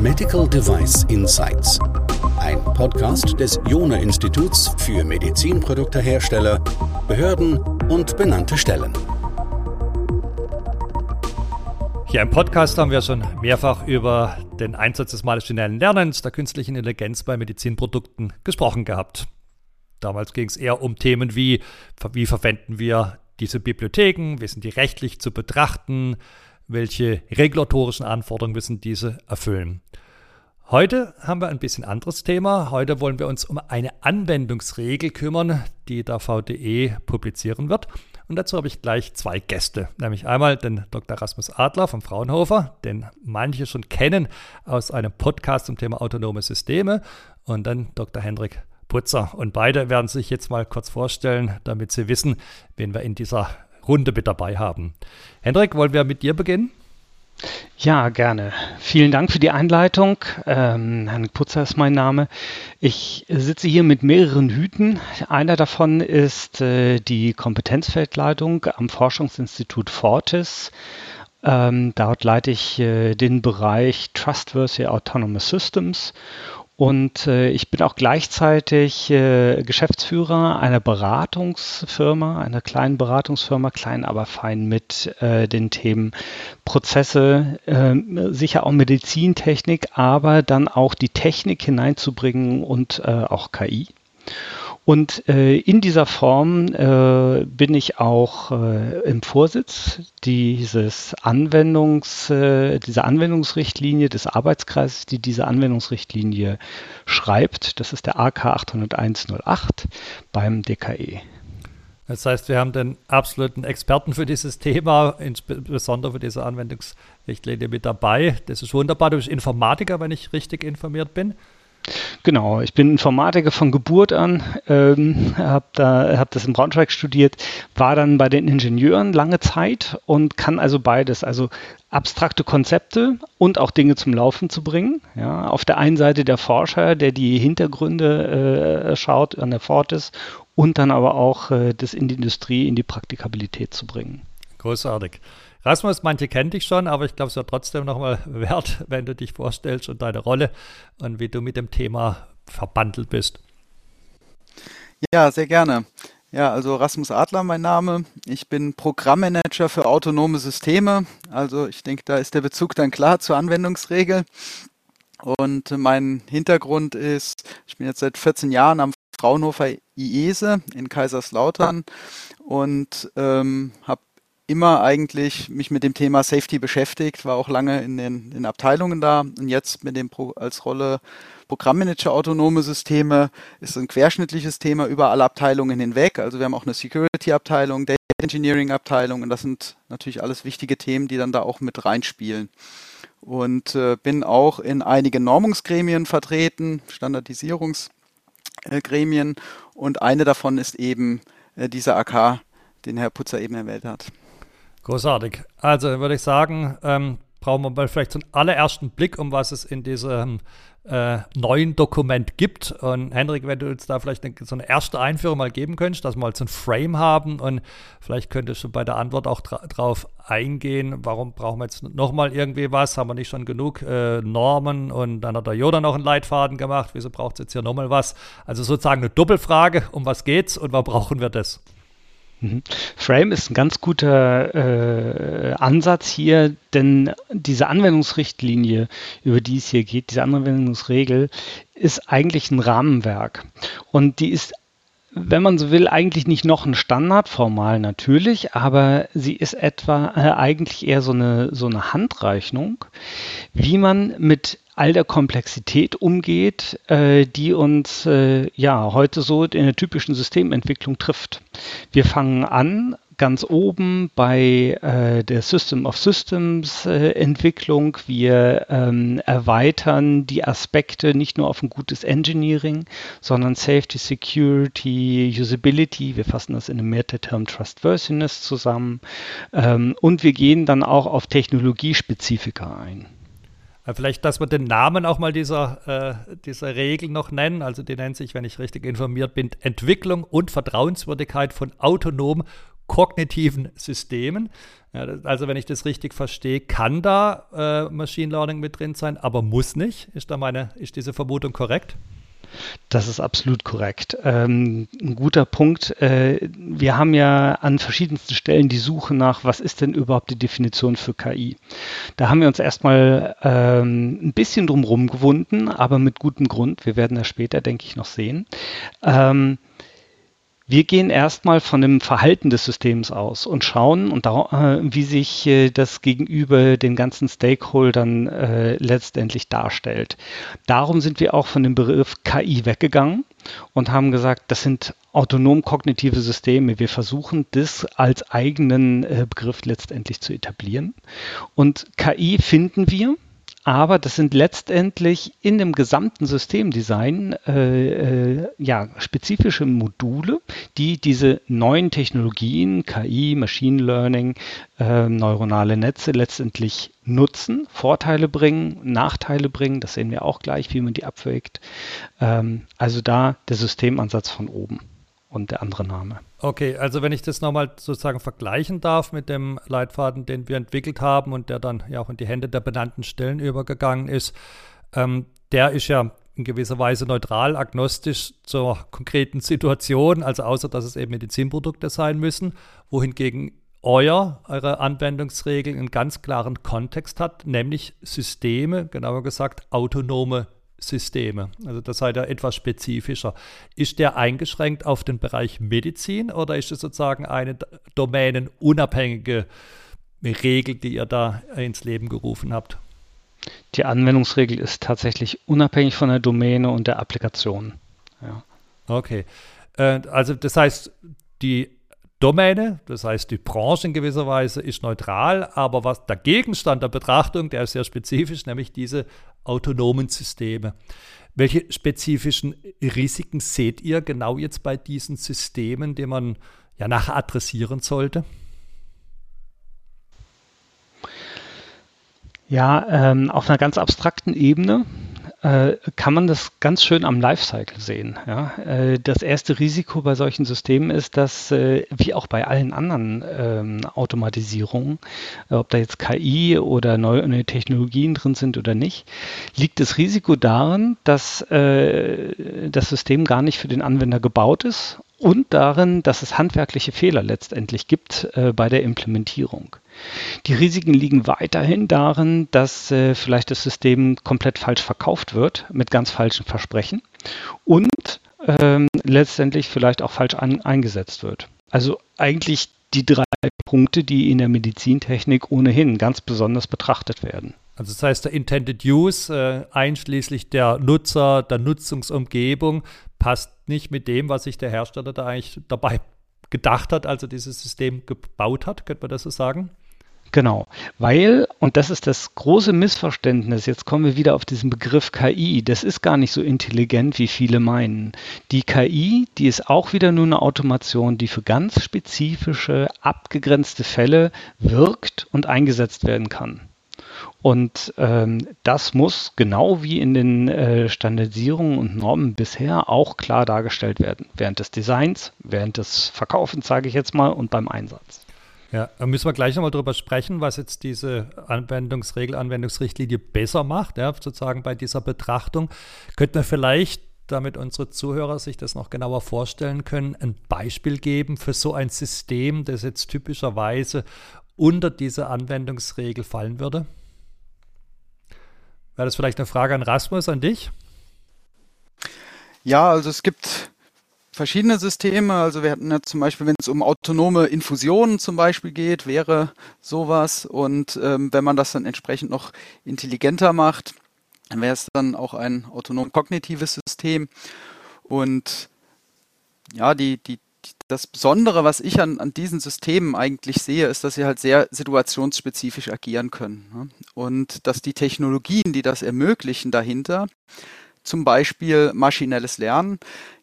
Medical Device Insights. Ein Podcast des Jona Instituts für Medizinproduktehersteller, Behörden und benannte Stellen. Hier im Podcast haben wir schon mehrfach über den Einsatz des maschinellen Lernens, der künstlichen Intelligenz bei Medizinprodukten gesprochen gehabt. Damals ging es eher um Themen wie, wie verwenden wir diese Bibliotheken, wie sind die rechtlich zu betrachten, welche regulatorischen Anforderungen müssen diese erfüllen. Heute haben wir ein bisschen anderes Thema. Heute wollen wir uns um eine Anwendungsregel kümmern, die der VDE publizieren wird. Und dazu habe ich gleich zwei Gäste, nämlich einmal den Dr. Rasmus Adler vom Fraunhofer, den manche schon kennen aus einem Podcast zum Thema autonome Systeme, und dann Dr. Hendrik Putzer. Und beide werden sich jetzt mal kurz vorstellen, damit Sie wissen, wen wir in dieser Runde mit dabei haben. Hendrik, wollen wir mit dir beginnen? Ja, gerne. Vielen Dank für die Einleitung. Ähm, Herrn Putzer ist mein Name. Ich sitze hier mit mehreren Hüten. Einer davon ist äh, die Kompetenzfeldleitung am Forschungsinstitut Fortis. Ähm, dort leite ich äh, den Bereich Trustworthy Autonomous Systems und äh, ich bin auch gleichzeitig äh, Geschäftsführer einer Beratungsfirma, einer kleinen Beratungsfirma, klein aber fein mit äh, den Themen Prozesse, ähm, sicher auch Medizintechnik, aber dann auch die Technik hineinzubringen und äh, auch KI. Und äh, in dieser Form äh, bin ich auch äh, im Vorsitz dieses Anwendungs, äh, dieser Anwendungsrichtlinie des Arbeitskreises, die diese Anwendungsrichtlinie schreibt. Das ist der AK 80108 beim DKE. Das heißt, wir haben den absoluten Experten für dieses Thema, insbesondere für diese Anwendungsrichtlinie mit dabei. Das ist wunderbar. Du bist Informatiker, wenn ich richtig informiert bin. Genau, ich bin Informatiker von Geburt an, ähm, habe da, hab das in Braunschweig studiert, war dann bei den Ingenieuren lange Zeit und kann also beides, also abstrakte Konzepte und auch Dinge zum Laufen zu bringen. Ja, auf der einen Seite der Forscher, der die Hintergründe äh, schaut an der Fortis und dann aber auch äh, das in die Industrie, in die Praktikabilität zu bringen. Großartig. Rasmus, manche kennen dich schon, aber ich glaube, es wird trotzdem nochmal wert, wenn du dich vorstellst und deine Rolle und wie du mit dem Thema verbandelt bist. Ja, sehr gerne. Ja, also Rasmus Adler mein Name. Ich bin Programmmanager für autonome Systeme. Also ich denke, da ist der Bezug dann klar zur Anwendungsregel. Und mein Hintergrund ist, ich bin jetzt seit 14 Jahren am Fraunhofer IESE in Kaiserslautern und ähm, habe immer eigentlich mich mit dem Thema Safety beschäftigt, war auch lange in den, in Abteilungen da und jetzt mit dem Pro, als Rolle Programmmanager autonome Systeme ist ein querschnittliches Thema über alle Abteilungen hinweg. Also wir haben auch eine Security-Abteilung, Data Engineering-Abteilung und das sind natürlich alles wichtige Themen, die dann da auch mit reinspielen. Und äh, bin auch in einigen Normungsgremien vertreten, Standardisierungsgremien und eine davon ist eben äh, dieser AK, den Herr Putzer eben erwähnt hat. Großartig. Also würde ich sagen, ähm, brauchen wir mal vielleicht so einen allerersten Blick, um was es in diesem äh, neuen Dokument gibt. Und Henrik, wenn du uns da vielleicht eine, so eine erste Einführung mal geben könntest, dass wir mal so ein Frame haben und vielleicht könntest du bei der Antwort auch dra drauf eingehen, warum brauchen wir jetzt nochmal irgendwie was? Haben wir nicht schon genug äh, Normen und dann hat der Joda noch einen Leitfaden gemacht, wieso braucht es jetzt hier nochmal was? Also sozusagen eine Doppelfrage, um was geht's und warum brauchen wir das? Mhm. Frame ist ein ganz guter äh, Ansatz hier, denn diese Anwendungsrichtlinie, über die es hier geht, diese Anwendungsregel, ist eigentlich ein Rahmenwerk. Und die ist wenn man so will, eigentlich nicht noch ein Standard, formal natürlich, aber sie ist etwa äh, eigentlich eher so eine, so eine Handreichung, wie man mit all der Komplexität umgeht, äh, die uns äh, ja heute so in der typischen Systementwicklung trifft. Wir fangen an ganz oben bei äh, der System of Systems äh, Entwicklung. Wir ähm, erweitern die Aspekte nicht nur auf ein gutes Engineering, sondern Safety, Security, Usability. Wir fassen das in einem Meta-Term Trustworthiness zusammen. Ähm, und wir gehen dann auch auf Technologiespezifika ein. Vielleicht, dass wir den Namen auch mal dieser, äh, dieser Regel noch nennen. Also die nennt sich, wenn ich richtig informiert bin, Entwicklung und Vertrauenswürdigkeit von autonom kognitiven Systemen. Ja, also wenn ich das richtig verstehe, kann da äh, Machine Learning mit drin sein, aber muss nicht. Ist da meine, ist diese Vermutung korrekt? Das ist absolut korrekt. Ähm, ein guter Punkt. Äh, wir haben ja an verschiedensten Stellen die Suche nach, was ist denn überhaupt die Definition für KI? Da haben wir uns erstmal ähm, ein bisschen drumherum gewunden, aber mit gutem Grund. Wir werden das später, denke ich, noch sehen. Ähm, wir gehen erstmal von dem Verhalten des Systems aus und schauen, und da, äh, wie sich äh, das gegenüber den ganzen Stakeholdern äh, letztendlich darstellt. Darum sind wir auch von dem Begriff KI weggegangen und haben gesagt, das sind autonom kognitive Systeme. Wir versuchen das als eigenen äh, Begriff letztendlich zu etablieren. Und KI finden wir aber das sind letztendlich in dem gesamten Systemdesign äh, äh, ja, spezifische Module, die diese neuen Technologien, KI, Machine Learning, äh, neuronale Netze letztendlich nutzen, Vorteile bringen, Nachteile bringen. Das sehen wir auch gleich, wie man die abwägt. Ähm, also da der Systemansatz von oben und der andere Name. Okay, also wenn ich das nochmal sozusagen vergleichen darf mit dem Leitfaden, den wir entwickelt haben und der dann ja auch in die Hände der benannten Stellen übergegangen ist, ähm, der ist ja in gewisser Weise neutral, agnostisch zur konkreten Situation, also außer dass es eben Medizinprodukte sein müssen, wohingegen euer, eure Anwendungsregel einen ganz klaren Kontext hat, nämlich Systeme, genauer gesagt autonome Systeme. Also das seid ihr etwas spezifischer. Ist der eingeschränkt auf den Bereich Medizin oder ist es sozusagen eine domänenunabhängige Regel, die ihr da ins Leben gerufen habt? Die Anwendungsregel ist tatsächlich unabhängig von der Domäne und der Applikation. Ja. Okay. Äh, also das heißt, die Domäne, das heißt die Branche in gewisser Weise ist neutral, aber was der Gegenstand der Betrachtung, der ist sehr spezifisch, nämlich diese autonomen Systeme. Welche spezifischen Risiken seht ihr genau jetzt bei diesen Systemen, die man ja nachher adressieren sollte? Ja, ähm, auf einer ganz abstrakten Ebene kann man das ganz schön am Lifecycle sehen. Ja? Äh, das erste Risiko bei solchen Systemen ist, dass, äh, wie auch bei allen anderen ähm, Automatisierungen, äh, ob da jetzt KI oder neue Technologien drin sind oder nicht, liegt das Risiko darin, dass äh, das System gar nicht für den Anwender gebaut ist und darin, dass es handwerkliche Fehler letztendlich gibt äh, bei der Implementierung. Die Risiken liegen weiterhin darin, dass äh, vielleicht das System komplett falsch verkauft wird mit ganz falschen Versprechen und ähm, letztendlich vielleicht auch falsch an, eingesetzt wird. Also eigentlich die drei Punkte, die in der Medizintechnik ohnehin ganz besonders betrachtet werden. Also das heißt, der Intended Use, äh, einschließlich der Nutzer, der Nutzungsumgebung, passt nicht mit dem, was sich der Hersteller da eigentlich dabei gedacht hat, als er dieses System gebaut hat, könnte man das so sagen? Genau, weil, und das ist das große Missverständnis, jetzt kommen wir wieder auf diesen Begriff KI, das ist gar nicht so intelligent, wie viele meinen. Die KI, die ist auch wieder nur eine Automation, die für ganz spezifische, abgegrenzte Fälle wirkt und eingesetzt werden kann. Und ähm, das muss genau wie in den äh, Standardisierungen und Normen bisher auch klar dargestellt werden. Während des Designs, während des Verkaufens, sage ich jetzt mal, und beim Einsatz. Ja, da müssen wir gleich nochmal drüber sprechen, was jetzt diese Anwendungsregel, Anwendungsrichtlinie besser macht, ja, sozusagen bei dieser Betrachtung. Könnten wir vielleicht, damit unsere Zuhörer sich das noch genauer vorstellen können, ein Beispiel geben für so ein System, das jetzt typischerweise unter diese Anwendungsregel fallen würde? Wäre das vielleicht eine Frage an Rasmus, an dich? Ja, also es gibt verschiedene Systeme. Also wir hatten ja zum Beispiel, wenn es um autonome Infusionen zum Beispiel geht, wäre sowas. Und ähm, wenn man das dann entsprechend noch intelligenter macht, dann wäre es dann auch ein autonom kognitives System. Und ja, die, die, das Besondere, was ich an, an diesen Systemen eigentlich sehe, ist, dass sie halt sehr situationsspezifisch agieren können. Ne? Und dass die Technologien, die das ermöglichen dahinter, zum Beispiel maschinelles Lernen,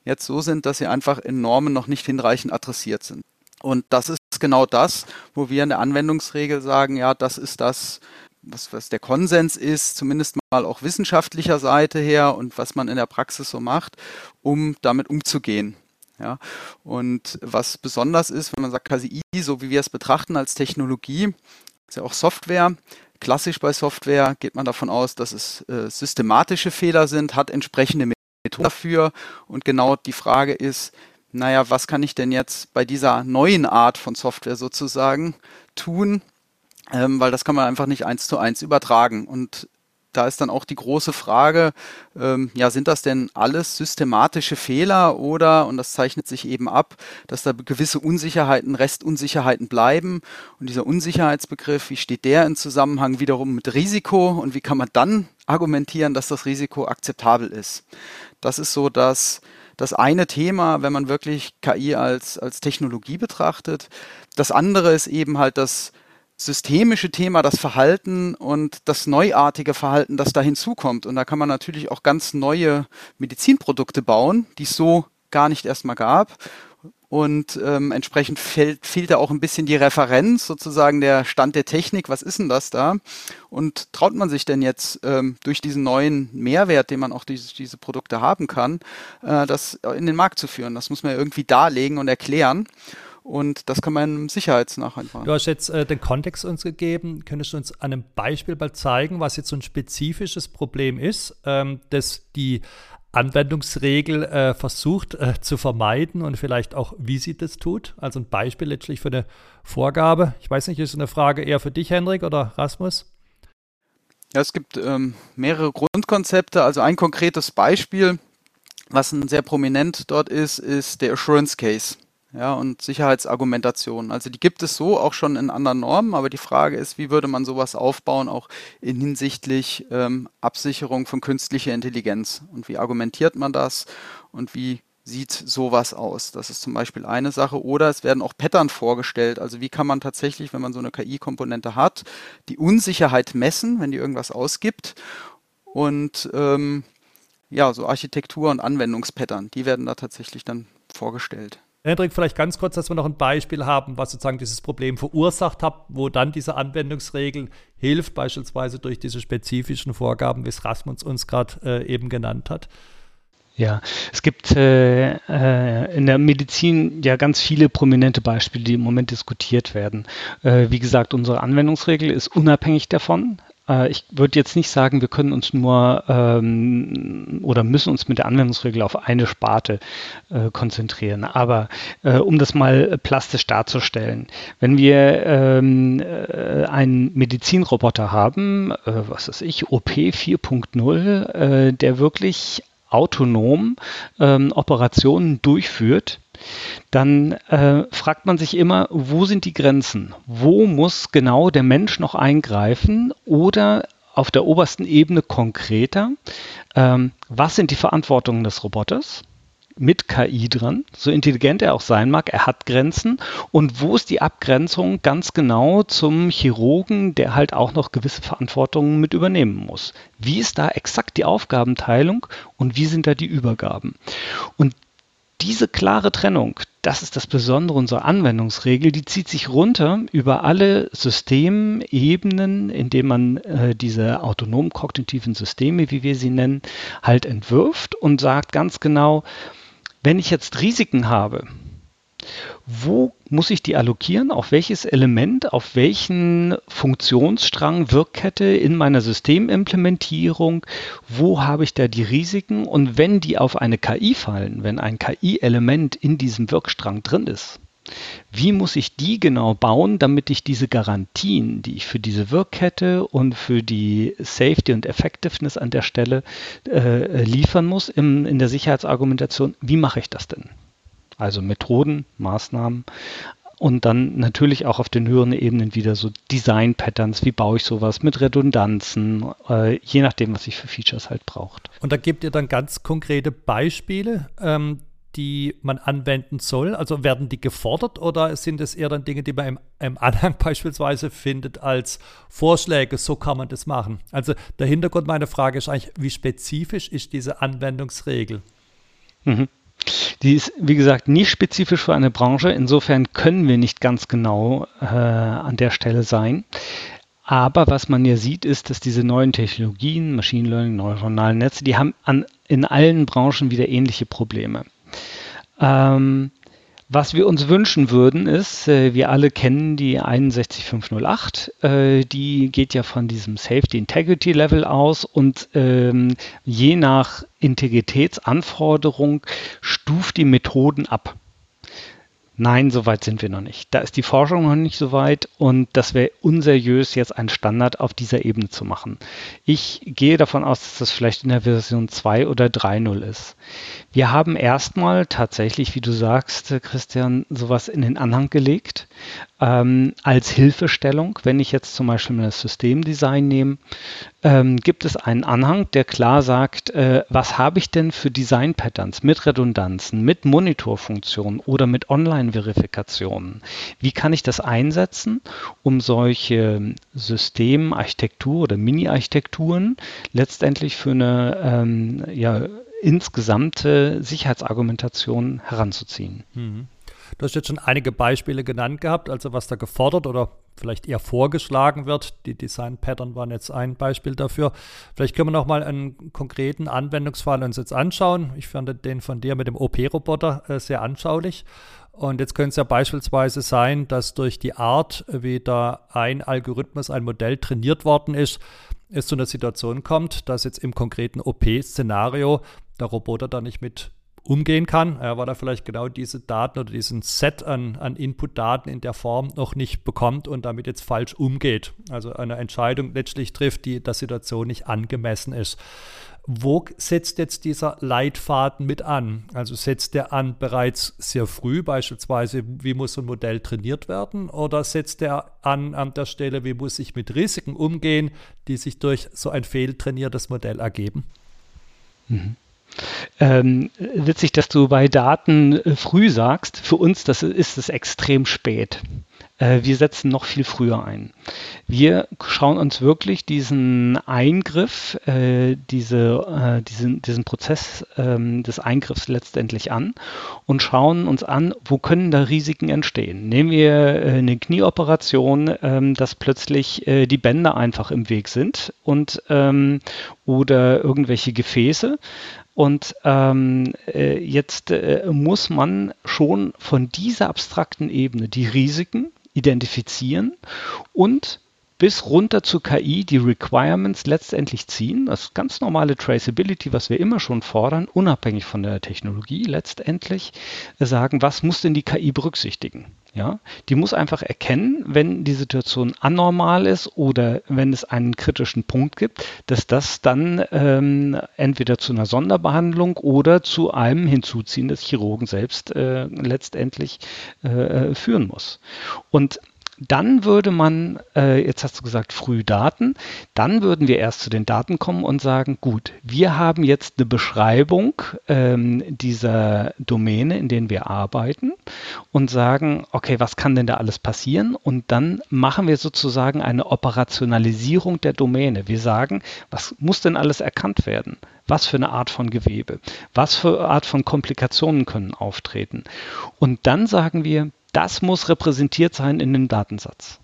jetzt so sind, dass sie einfach in Normen noch nicht hinreichend adressiert sind. Und das ist genau das, wo wir in der Anwendungsregel sagen, ja, das ist das, was, was der Konsens ist, zumindest mal auch wissenschaftlicher Seite her und was man in der Praxis so macht, um damit umzugehen. Ja, und was besonders ist, wenn man sagt KI, so wie wir es betrachten als Technologie, ist ja auch Software. Klassisch bei Software geht man davon aus, dass es äh, systematische Fehler sind, hat entsprechende Methoden dafür. Und genau die Frage ist, naja, was kann ich denn jetzt bei dieser neuen Art von Software sozusagen tun? Ähm, weil das kann man einfach nicht eins zu eins übertragen. Und da ist dann auch die große Frage, ähm, ja, sind das denn alles systematische Fehler oder, und das zeichnet sich eben ab, dass da gewisse Unsicherheiten, Restunsicherheiten bleiben. Und dieser Unsicherheitsbegriff, wie steht der in Zusammenhang wiederum mit Risiko und wie kann man dann argumentieren, dass das Risiko akzeptabel ist? Das ist so das, das eine Thema, wenn man wirklich KI als, als Technologie betrachtet. Das andere ist eben halt das, systemische Thema, das Verhalten und das neuartige Verhalten, das da hinzukommt. Und da kann man natürlich auch ganz neue Medizinprodukte bauen, die es so gar nicht erstmal gab. Und ähm, entsprechend fehlt, fehlt da auch ein bisschen die Referenz, sozusagen der Stand der Technik. Was ist denn das da? Und traut man sich denn jetzt ähm, durch diesen neuen Mehrwert, den man auch durch diese Produkte haben kann, äh, das in den Markt zu führen? Das muss man irgendwie darlegen und erklären. Und das kann man im Sicherheitsnachweis machen. Du hast jetzt äh, den Kontext uns gegeben. Könntest du uns an einem Beispiel mal zeigen, was jetzt so ein spezifisches Problem ist, ähm, das die Anwendungsregel äh, versucht äh, zu vermeiden und vielleicht auch, wie sie das tut? Also ein Beispiel letztlich für eine Vorgabe. Ich weiß nicht, ist eine Frage eher für dich, Henrik oder Rasmus? Ja, es gibt ähm, mehrere Grundkonzepte. Also ein konkretes Beispiel, was ein sehr prominent dort ist, ist der Assurance Case ja, und Sicherheitsargumentation. Also die gibt es so auch schon in anderen Normen, aber die Frage ist, wie würde man sowas aufbauen, auch in hinsichtlich ähm, Absicherung von künstlicher Intelligenz und wie argumentiert man das und wie sieht sowas aus? Das ist zum Beispiel eine Sache. Oder es werden auch Pattern vorgestellt. Also wie kann man tatsächlich, wenn man so eine KI-Komponente hat, die Unsicherheit messen, wenn die irgendwas ausgibt und ähm, ja, so Architektur und Anwendungspattern, die werden da tatsächlich dann vorgestellt. Hendrik, vielleicht ganz kurz, dass wir noch ein Beispiel haben, was sozusagen dieses Problem verursacht hat, wo dann diese Anwendungsregel hilft, beispielsweise durch diese spezifischen Vorgaben, wie es Rasmus uns gerade äh, eben genannt hat. Ja, es gibt äh, äh, in der Medizin ja ganz viele prominente Beispiele, die im Moment diskutiert werden. Äh, wie gesagt, unsere Anwendungsregel ist unabhängig davon. Äh, ich würde jetzt nicht sagen, wir können uns nur ähm, oder müssen uns mit der Anwendungsregel auf eine Sparte äh, konzentrieren. Aber äh, um das mal plastisch darzustellen, wenn wir ähm, äh, einen Medizinroboter haben, äh, was weiß ich, OP 4.0, äh, der wirklich autonom ähm, Operationen durchführt, dann äh, fragt man sich immer, wo sind die Grenzen? Wo muss genau der Mensch noch eingreifen oder auf der obersten Ebene konkreter, ähm, was sind die Verantwortungen des Roboters? mit KI dran, so intelligent er auch sein mag, er hat Grenzen. Und wo ist die Abgrenzung ganz genau zum Chirurgen, der halt auch noch gewisse Verantwortungen mit übernehmen muss? Wie ist da exakt die Aufgabenteilung und wie sind da die Übergaben? Und diese klare Trennung, das ist das Besondere unserer Anwendungsregel, die zieht sich runter über alle Systemebenen, indem man äh, diese autonomen kognitiven Systeme, wie wir sie nennen, halt entwirft und sagt ganz genau, wenn ich jetzt Risiken habe, wo muss ich die allokieren? Auf welches Element, auf welchen Funktionsstrang, Wirkkette in meiner Systemimplementierung? Wo habe ich da die Risiken? Und wenn die auf eine KI fallen, wenn ein KI-Element in diesem Wirkstrang drin ist, wie muss ich die genau bauen, damit ich diese Garantien, die ich für diese Wirkkette und für die Safety und Effectiveness an der Stelle äh, liefern muss im, in der Sicherheitsargumentation, wie mache ich das denn? Also Methoden, Maßnahmen und dann natürlich auch auf den höheren Ebenen wieder so Design-Patterns, wie baue ich sowas mit Redundanzen, äh, je nachdem, was ich für Features halt braucht. Und da gebt ihr dann ganz konkrete Beispiele, ähm, die man anwenden soll? Also werden die gefordert oder sind es eher dann Dinge, die man im, im, Anhang beispielsweise findet als Vorschläge, so kann man das machen? Also der Hintergrund meiner Frage ist eigentlich, wie spezifisch ist diese Anwendungsregel? Mhm. Die ist, wie gesagt, nicht spezifisch für eine Branche. Insofern können wir nicht ganz genau äh, an der Stelle sein. Aber was man ja sieht, ist, dass diese neuen Technologien, Machine Learning, neuronale Netze, die haben an, in allen Branchen wieder ähnliche Probleme. Ähm, was wir uns wünschen würden, ist, äh, wir alle kennen die 61508, äh, die geht ja von diesem Safety Integrity Level aus und ähm, je nach Integritätsanforderung stuft die Methoden ab. Nein, so weit sind wir noch nicht. Da ist die Forschung noch nicht so weit und das wäre unseriös, jetzt einen Standard auf dieser Ebene zu machen. Ich gehe davon aus, dass das vielleicht in der Version 2 oder 3.0 ist. Wir haben erstmal tatsächlich, wie du sagst, Christian, sowas in den Anhang gelegt ähm, als Hilfestellung. Wenn ich jetzt zum Beispiel das Systemdesign nehme, ähm, gibt es einen Anhang, der klar sagt, äh, was habe ich denn für Design-Patterns mit Redundanzen, mit Monitorfunktionen oder mit Online-Verifikationen? Wie kann ich das einsetzen, um solche Systemarchitektur oder Mini-Architekturen letztendlich für eine ähm, ja, insgesamte Sicherheitsargumentation heranzuziehen. Mhm. Du hast jetzt schon einige Beispiele genannt gehabt, also was da gefordert oder vielleicht eher vorgeschlagen wird. Die Design-Pattern waren jetzt ein Beispiel dafür. Vielleicht können wir noch mal einen konkreten Anwendungsfall uns jetzt anschauen. Ich fand den von dir mit dem OP-Roboter äh, sehr anschaulich. Und jetzt könnte es ja beispielsweise sein, dass durch die Art, wie da ein Algorithmus, ein Modell trainiert worden ist, es zu einer Situation kommt, dass jetzt im konkreten OP-Szenario der Roboter da nicht mit umgehen kann, ja, weil er vielleicht genau diese Daten oder diesen Set an, an Input-Daten in der Form noch nicht bekommt und damit jetzt falsch umgeht. Also eine Entscheidung letztlich trifft, die der Situation nicht angemessen ist. Wo setzt jetzt dieser Leitfaden mit an? Also setzt der an bereits sehr früh, beispielsweise, wie muss ein Modell trainiert werden? Oder setzt er an an der Stelle, wie muss ich mit Risiken umgehen, die sich durch so ein fehltrainiertes Modell ergeben? Mhm. Ähm, witzig, dass du bei Daten äh, früh sagst. Für uns das ist es extrem spät. Äh, wir setzen noch viel früher ein. Wir schauen uns wirklich diesen Eingriff, äh, diese, äh, diesen, diesen Prozess ähm, des Eingriffs letztendlich an und schauen uns an, wo können da Risiken entstehen. Nehmen wir äh, eine Knieoperation, ähm, dass plötzlich äh, die Bänder einfach im Weg sind und ähm, oder irgendwelche Gefäße. Und ähm, äh, jetzt äh, muss man schon von dieser abstrakten Ebene die Risiken identifizieren und bis runter zu KI die Requirements letztendlich ziehen. Das ganz normale Traceability, was wir immer schon fordern, unabhängig von der Technologie letztendlich, sagen, was muss denn die KI berücksichtigen? Ja, die muss einfach erkennen, wenn die Situation anormal ist oder wenn es einen kritischen Punkt gibt, dass das dann ähm, entweder zu einer Sonderbehandlung oder zu einem Hinzuziehen des Chirurgen selbst äh, letztendlich äh, führen muss. Und dann würde man, äh, jetzt hast du gesagt, früh Daten, dann würden wir erst zu den Daten kommen und sagen, gut, wir haben jetzt eine Beschreibung ähm, dieser Domäne, in denen wir arbeiten und sagen, okay, was kann denn da alles passieren? Und dann machen wir sozusagen eine Operationalisierung der Domäne. Wir sagen, was muss denn alles erkannt werden? Was für eine Art von Gewebe? Was für eine Art von Komplikationen können auftreten? Und dann sagen wir, das muss repräsentiert sein in dem Datensatz.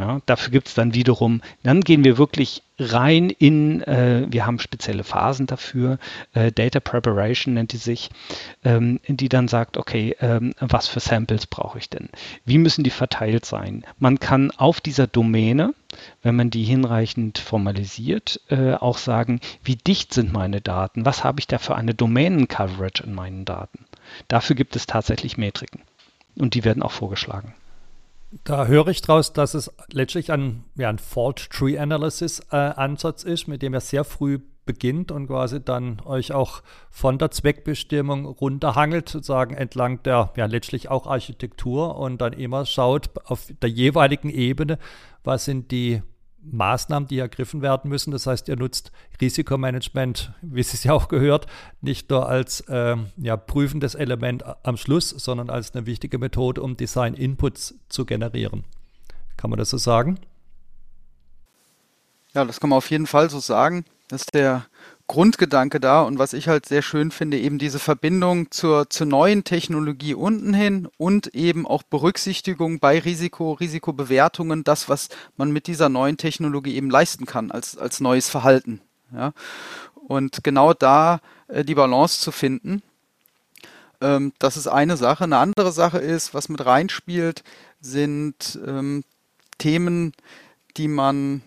Ja, dafür gibt es dann wiederum, dann gehen wir wirklich rein in, äh, wir haben spezielle Phasen dafür, äh, Data Preparation nennt die sich, ähm, die dann sagt, okay, ähm, was für Samples brauche ich denn? Wie müssen die verteilt sein? Man kann auf dieser Domäne, wenn man die hinreichend formalisiert, äh, auch sagen, wie dicht sind meine Daten? Was habe ich da für eine Domänen-Coverage in meinen Daten? Dafür gibt es tatsächlich Metriken und die werden auch vorgeschlagen. Da höre ich daraus, dass es letztlich ein, ja, ein Fault Tree Analysis äh, Ansatz ist, mit dem ihr sehr früh beginnt und quasi dann euch auch von der Zweckbestimmung runterhangelt, sozusagen entlang der ja letztlich auch Architektur und dann immer schaut auf der jeweiligen Ebene, was sind die Maßnahmen, die ergriffen werden müssen. Das heißt, ihr nutzt Risikomanagement, wie es ja auch gehört, nicht nur als äh, ja, prüfendes Element am Schluss, sondern als eine wichtige Methode, um Design-Inputs zu generieren. Kann man das so sagen? Ja, das kann man auf jeden Fall so sagen. Das ist der Grundgedanke da und was ich halt sehr schön finde, eben diese Verbindung zur, zur neuen Technologie unten hin und eben auch Berücksichtigung bei Risiko, Risikobewertungen, das, was man mit dieser neuen Technologie eben leisten kann als, als neues Verhalten. Ja. Und genau da äh, die Balance zu finden. Ähm, das ist eine Sache. Eine andere Sache ist, was mit reinspielt, sind ähm, Themen, die man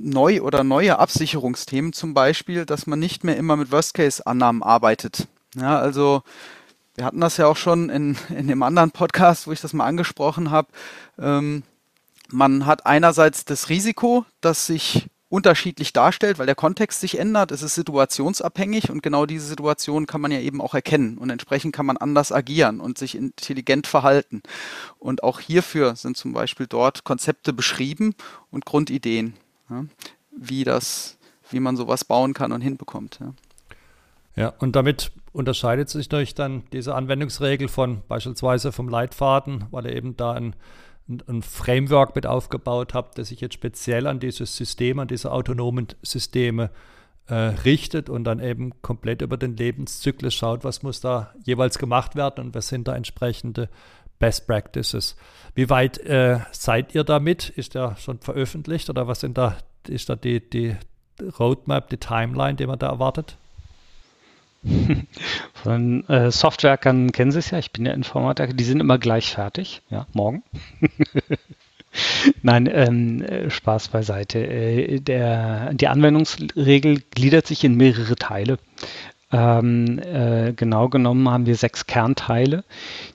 neu oder neue Absicherungsthemen zum Beispiel, dass man nicht mehr immer mit Worst-Case-Annahmen arbeitet. Ja, also wir hatten das ja auch schon in, in dem anderen Podcast, wo ich das mal angesprochen habe. Ähm, man hat einerseits das Risiko, dass sich unterschiedlich darstellt, weil der Kontext sich ändert. Es ist situationsabhängig und genau diese Situation kann man ja eben auch erkennen und entsprechend kann man anders agieren und sich intelligent verhalten. Und auch hierfür sind zum Beispiel dort Konzepte beschrieben und Grundideen, ja, wie das, wie man sowas bauen kann und hinbekommt. Ja. Ja, und damit unterscheidet sich durch dann diese Anwendungsregel von beispielsweise vom Leitfaden, weil er eben da ein ein Framework mit aufgebaut habe, das sich jetzt speziell an dieses System, an diese autonomen Systeme äh, richtet und dann eben komplett über den Lebenszyklus schaut, was muss da jeweils gemacht werden und was sind da entsprechende Best Practices. Wie weit äh, seid ihr damit? Ist der schon veröffentlicht oder was sind da, ist da die, die Roadmap, die Timeline, die man da erwartet? Von äh, Softwerkern kennen Sie es ja, ich bin ja Informatiker, die sind immer gleich fertig, ja, morgen. Nein, ähm, äh, Spaß beiseite. Äh, der, die Anwendungsregel gliedert sich in mehrere Teile. Ähm, äh, genau genommen haben wir sechs Kernteile,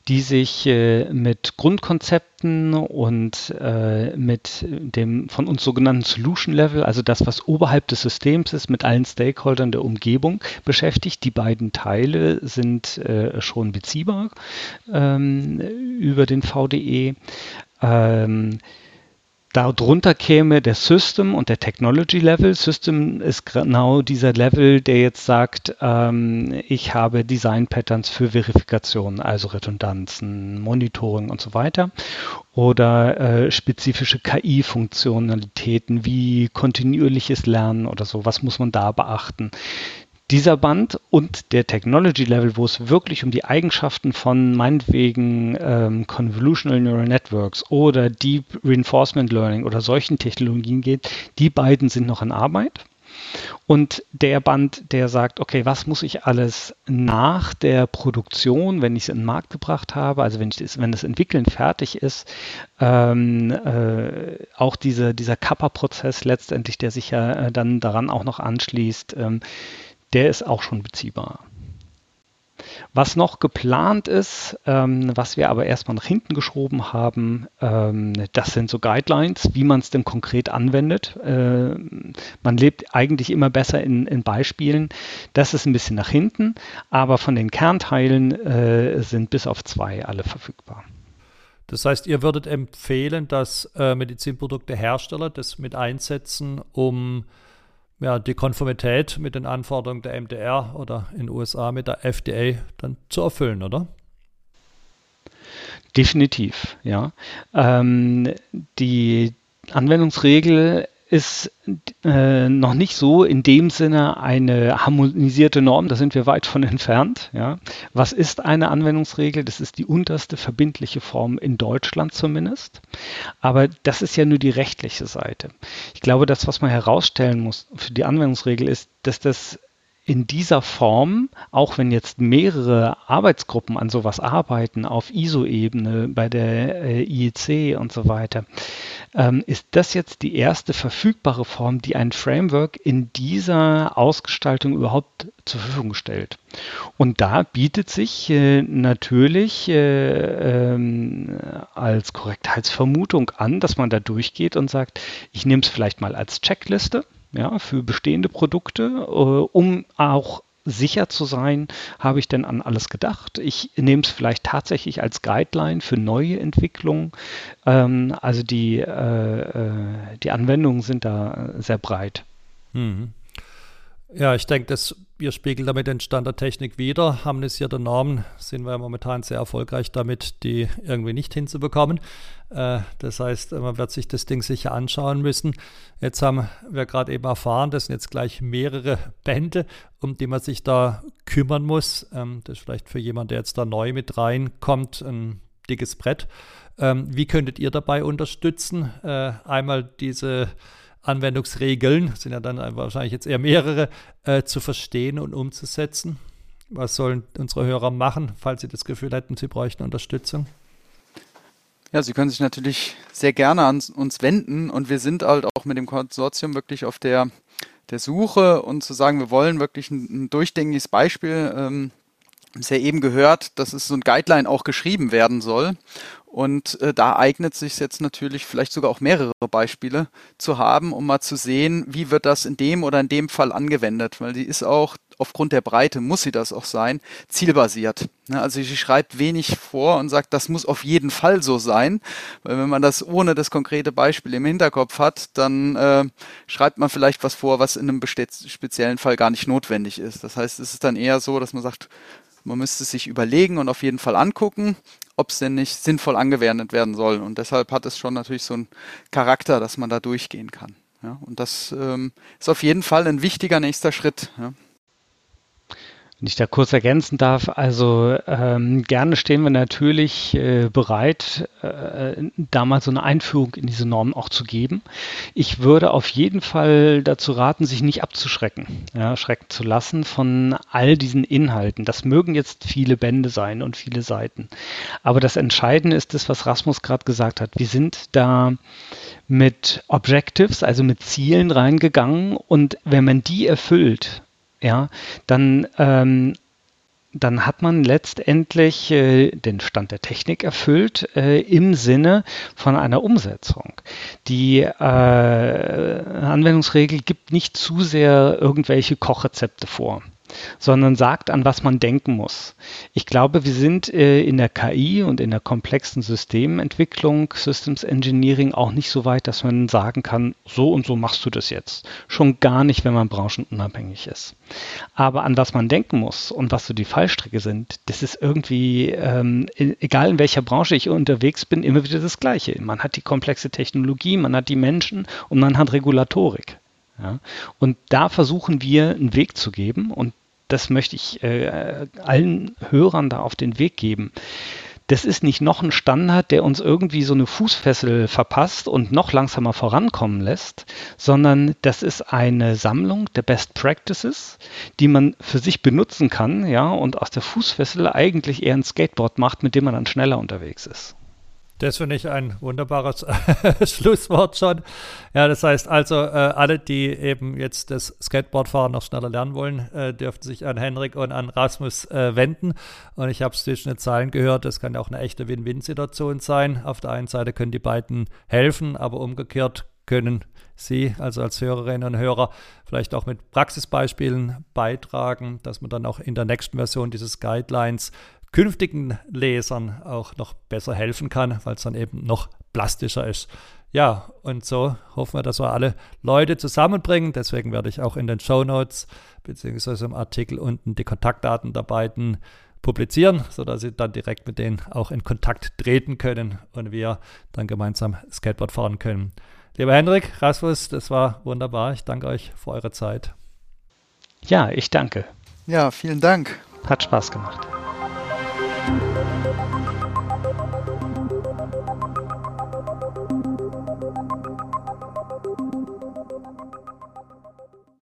die sich äh, mit Grundkonzepten und äh, mit dem von uns sogenannten Solution Level, also das, was oberhalb des Systems ist, mit allen Stakeholdern der Umgebung beschäftigt. Die beiden Teile sind äh, schon beziehbar ähm, über den VDE. Ähm, Darunter käme der System und der Technology Level. System ist genau dieser Level, der jetzt sagt, ähm, ich habe Design Patterns für Verifikation, also Redundanzen, Monitoring und so weiter. Oder äh, spezifische KI-Funktionalitäten wie kontinuierliches Lernen oder so. Was muss man da beachten? Dieser Band und der Technology Level, wo es wirklich um die Eigenschaften von meinetwegen ähm, Convolutional Neural Networks oder Deep Reinforcement Learning oder solchen Technologien geht, die beiden sind noch in Arbeit. Und der Band, der sagt, okay, was muss ich alles nach der Produktion, wenn ich es in den Markt gebracht habe, also wenn, ich das, wenn das Entwickeln fertig ist, ähm, äh, auch diese, dieser Kappa-Prozess letztendlich, der sich ja äh, dann daran auch noch anschließt, ähm, der ist auch schon beziehbar. Was noch geplant ist, ähm, was wir aber erstmal nach hinten geschoben haben, ähm, das sind so Guidelines, wie man es denn konkret anwendet. Äh, man lebt eigentlich immer besser in, in, Beispielen. Das ist ein bisschen nach hinten, aber von den Kernteilen äh, sind bis auf zwei alle verfügbar. Das heißt, ihr würdet empfehlen, dass äh, Medizinproduktehersteller das mit einsetzen, um ja, die Konformität mit den Anforderungen der MDR oder in den USA mit der FDA dann zu erfüllen, oder? Definitiv, ja. Ähm, die Anwendungsregel ist äh, noch nicht so in dem Sinne eine harmonisierte Norm, da sind wir weit von entfernt. Ja. Was ist eine Anwendungsregel? Das ist die unterste verbindliche Form in Deutschland zumindest. Aber das ist ja nur die rechtliche Seite. Ich glaube, das, was man herausstellen muss für die Anwendungsregel, ist, dass das in dieser Form, auch wenn jetzt mehrere Arbeitsgruppen an sowas arbeiten, auf ISO-Ebene, bei der äh, IEC und so weiter, ähm, ist das jetzt die erste verfügbare Form, die ein Framework in dieser Ausgestaltung überhaupt zur Verfügung stellt. Und da bietet sich äh, natürlich äh, ähm, als Korrektheitsvermutung an, dass man da durchgeht und sagt, ich nehme es vielleicht mal als Checkliste ja, für bestehende Produkte, äh, um auch sicher zu sein, habe ich denn an alles gedacht? Ich nehme es vielleicht tatsächlich als Guideline für neue Entwicklungen. Ähm, also die, äh, äh die Anwendungen sind da sehr breit. Mhm. Ja, ich denke, das wir spiegeln damit den Stand der Technik wieder. Harmonisierte Normen sind wir momentan sehr erfolgreich damit, die irgendwie nicht hinzubekommen. Äh, das heißt, man wird sich das Ding sicher anschauen müssen. Jetzt haben wir gerade eben erfahren, das sind jetzt gleich mehrere Bände, um die man sich da kümmern muss. Ähm, das ist vielleicht für jemanden, der jetzt da neu mit reinkommt, ein dickes Brett. Ähm, wie könntet ihr dabei unterstützen? Äh, einmal diese Anwendungsregeln, sind ja dann wahrscheinlich jetzt eher mehrere, äh, zu verstehen und umzusetzen. Was sollen unsere Hörer machen, falls sie das Gefühl hätten, sie bräuchten Unterstützung? Ja, Sie können sich natürlich sehr gerne an uns wenden und wir sind halt auch mit dem Konsortium wirklich auf der, der Suche und zu sagen, wir wollen wirklich ein, ein durchgängiges Beispiel. Ähm, ist ja eben gehört, dass es so ein Guideline auch geschrieben werden soll. Und äh, da eignet sich jetzt natürlich vielleicht sogar auch mehrere Beispiele zu haben, um mal zu sehen, wie wird das in dem oder in dem Fall angewendet, weil die ist auch aufgrund der Breite, muss sie das auch sein, zielbasiert. Ne, also sie schreibt wenig vor und sagt, das muss auf jeden Fall so sein, weil wenn man das ohne das konkrete Beispiel im Hinterkopf hat, dann äh, schreibt man vielleicht was vor, was in einem speziellen Fall gar nicht notwendig ist. Das heißt, es ist dann eher so, dass man sagt, man müsste sich überlegen und auf jeden Fall angucken, ob es denn nicht sinnvoll angewendet werden soll. Und deshalb hat es schon natürlich so einen Charakter, dass man da durchgehen kann. Ja, und das ähm, ist auf jeden Fall ein wichtiger nächster Schritt. Ja. Wenn ich da kurz ergänzen darf, also ähm, gerne stehen wir natürlich äh, bereit, äh, da mal so eine Einführung in diese Normen auch zu geben. Ich würde auf jeden Fall dazu raten, sich nicht abzuschrecken, ja, schrecken zu lassen von all diesen Inhalten. Das mögen jetzt viele Bände sein und viele Seiten. Aber das Entscheidende ist das, was Rasmus gerade gesagt hat. Wir sind da mit Objectives, also mit Zielen reingegangen und wenn man die erfüllt, ja, dann, ähm, dann hat man letztendlich äh, den Stand der Technik erfüllt äh, im Sinne von einer Umsetzung. Die äh, Anwendungsregel gibt nicht zu sehr irgendwelche Kochrezepte vor sondern sagt, an was man denken muss. Ich glaube, wir sind äh, in der KI und in der komplexen Systementwicklung, Systems Engineering auch nicht so weit, dass man sagen kann, so und so machst du das jetzt. Schon gar nicht, wenn man branchenunabhängig ist. Aber an was man denken muss und was so die Fallstricke sind, das ist irgendwie, ähm, egal in welcher Branche ich unterwegs bin, immer wieder das Gleiche. Man hat die komplexe Technologie, man hat die Menschen und man hat Regulatorik. Ja? Und da versuchen wir einen Weg zu geben und das möchte ich äh, allen Hörern da auf den Weg geben. Das ist nicht noch ein Standard, der uns irgendwie so eine Fußfessel verpasst und noch langsamer vorankommen lässt, sondern das ist eine Sammlung der Best Practices, die man für sich benutzen kann, ja, und aus der Fußfessel eigentlich eher ein Skateboard macht, mit dem man dann schneller unterwegs ist. Das finde ich ein wunderbares Schlusswort schon. Ja, das heißt also, äh, alle, die eben jetzt das Skateboardfahren noch schneller lernen wollen, äh, dürften sich an Henrik und an Rasmus äh, wenden. Und ich habe es zwischen den Zeilen gehört, das kann ja auch eine echte Win-Win-Situation sein. Auf der einen Seite können die beiden helfen, aber umgekehrt können Sie, also als Hörerinnen und Hörer, vielleicht auch mit Praxisbeispielen beitragen, dass man dann auch in der nächsten Version dieses Guidelines künftigen Lesern auch noch besser helfen kann, weil es dann eben noch plastischer ist. Ja, und so hoffen wir, dass wir alle Leute zusammenbringen. Deswegen werde ich auch in den Show Notes beziehungsweise im Artikel unten die Kontaktdaten der beiden publizieren, sodass Sie dann direkt mit denen auch in Kontakt treten können und wir dann gemeinsam Skateboard fahren können. Lieber Hendrik, Rasmus, das war wunderbar. Ich danke euch für eure Zeit. Ja, ich danke. Ja, vielen Dank. Hat Spaß gemacht.